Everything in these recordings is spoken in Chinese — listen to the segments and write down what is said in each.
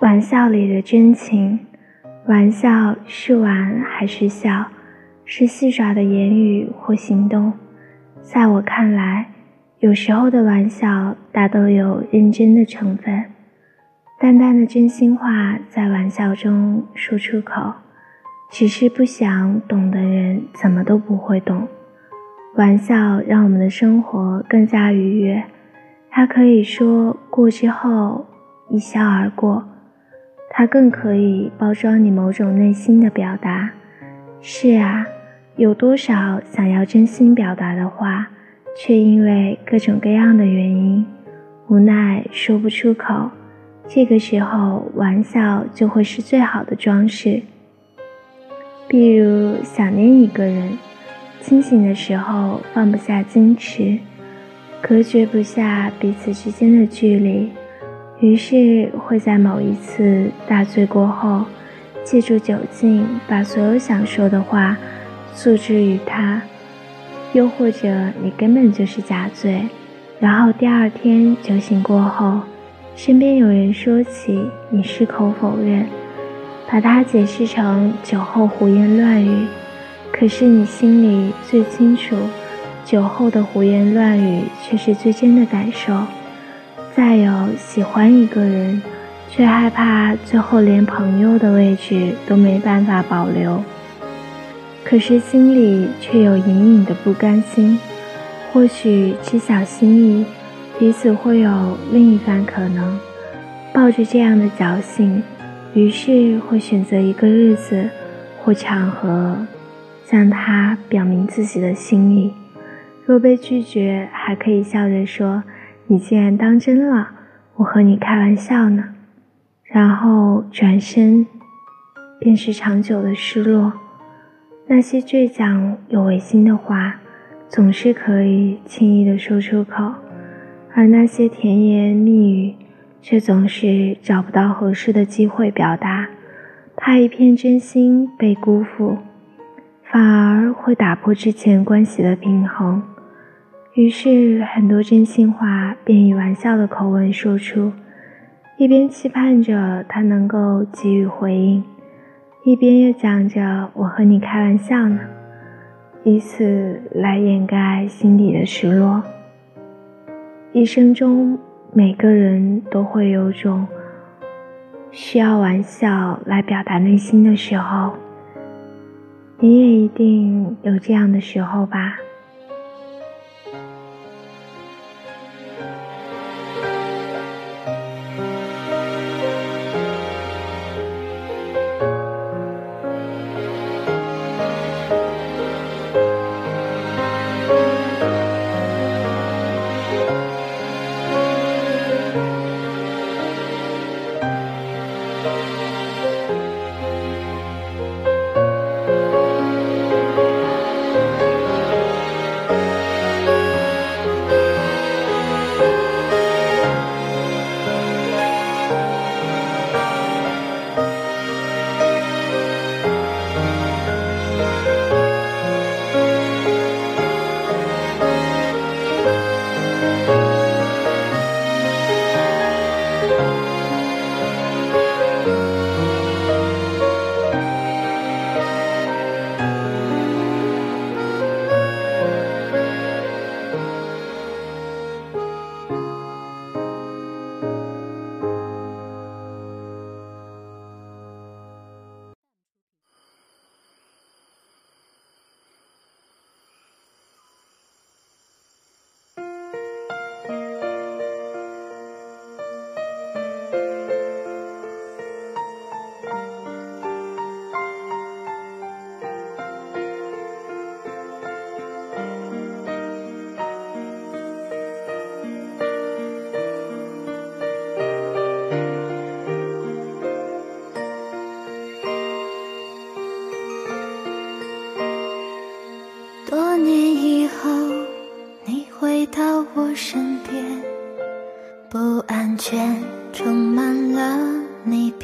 玩笑里的真情，玩笑是玩还是笑，是戏耍的言语或行动。在我看来，有时候的玩笑大都有认真的成分。淡淡的真心话在玩笑中说出口，只是不想懂的人怎么都不会懂。玩笑让我们的生活更加愉悦，它可以说过之后一笑而过，它更可以包装你某种内心的表达。是啊。有多少想要真心表达的话，却因为各种各样的原因，无奈说不出口。这个时候，玩笑就会是最好的装饰。比如想念一个人，清醒的时候放不下矜持，隔绝不下彼此之间的距离，于是会在某一次大醉过后，借助酒劲，把所有想说的话。诉之于他，又或者你根本就是假醉，然后第二天酒醒过后，身边有人说起，你矢口否认，把它解释成酒后胡言乱语。可是你心里最清楚，酒后的胡言乱语却是最真的感受。再有喜欢一个人，却害怕最后连朋友的位置都没办法保留。可是心里却有隐隐的不甘心，或许知晓心意，彼此会有另一番可能。抱着这样的侥幸，于是会选择一个日子或场合，向他表明自己的心意。若被拒绝，还可以笑着说：“你竟然当真了，我和你开玩笑呢。”然后转身，便是长久的失落。那些倔强又违心的话，总是可以轻易的说出口，而那些甜言蜜语，却总是找不到合适的机会表达，怕一片真心被辜负，反而会打破之前关系的平衡。于是，很多真心话便以玩笑的口吻说出，一边期盼着他能够给予回应。一边又讲着我和你开玩笑呢，以此来掩盖心底的失落。一生中，每个人都会有种需要玩笑来表达内心的时候，你也一定有这样的时候吧。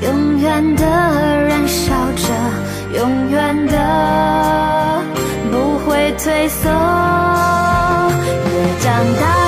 永远的燃烧着，永远的不会退缩。越长大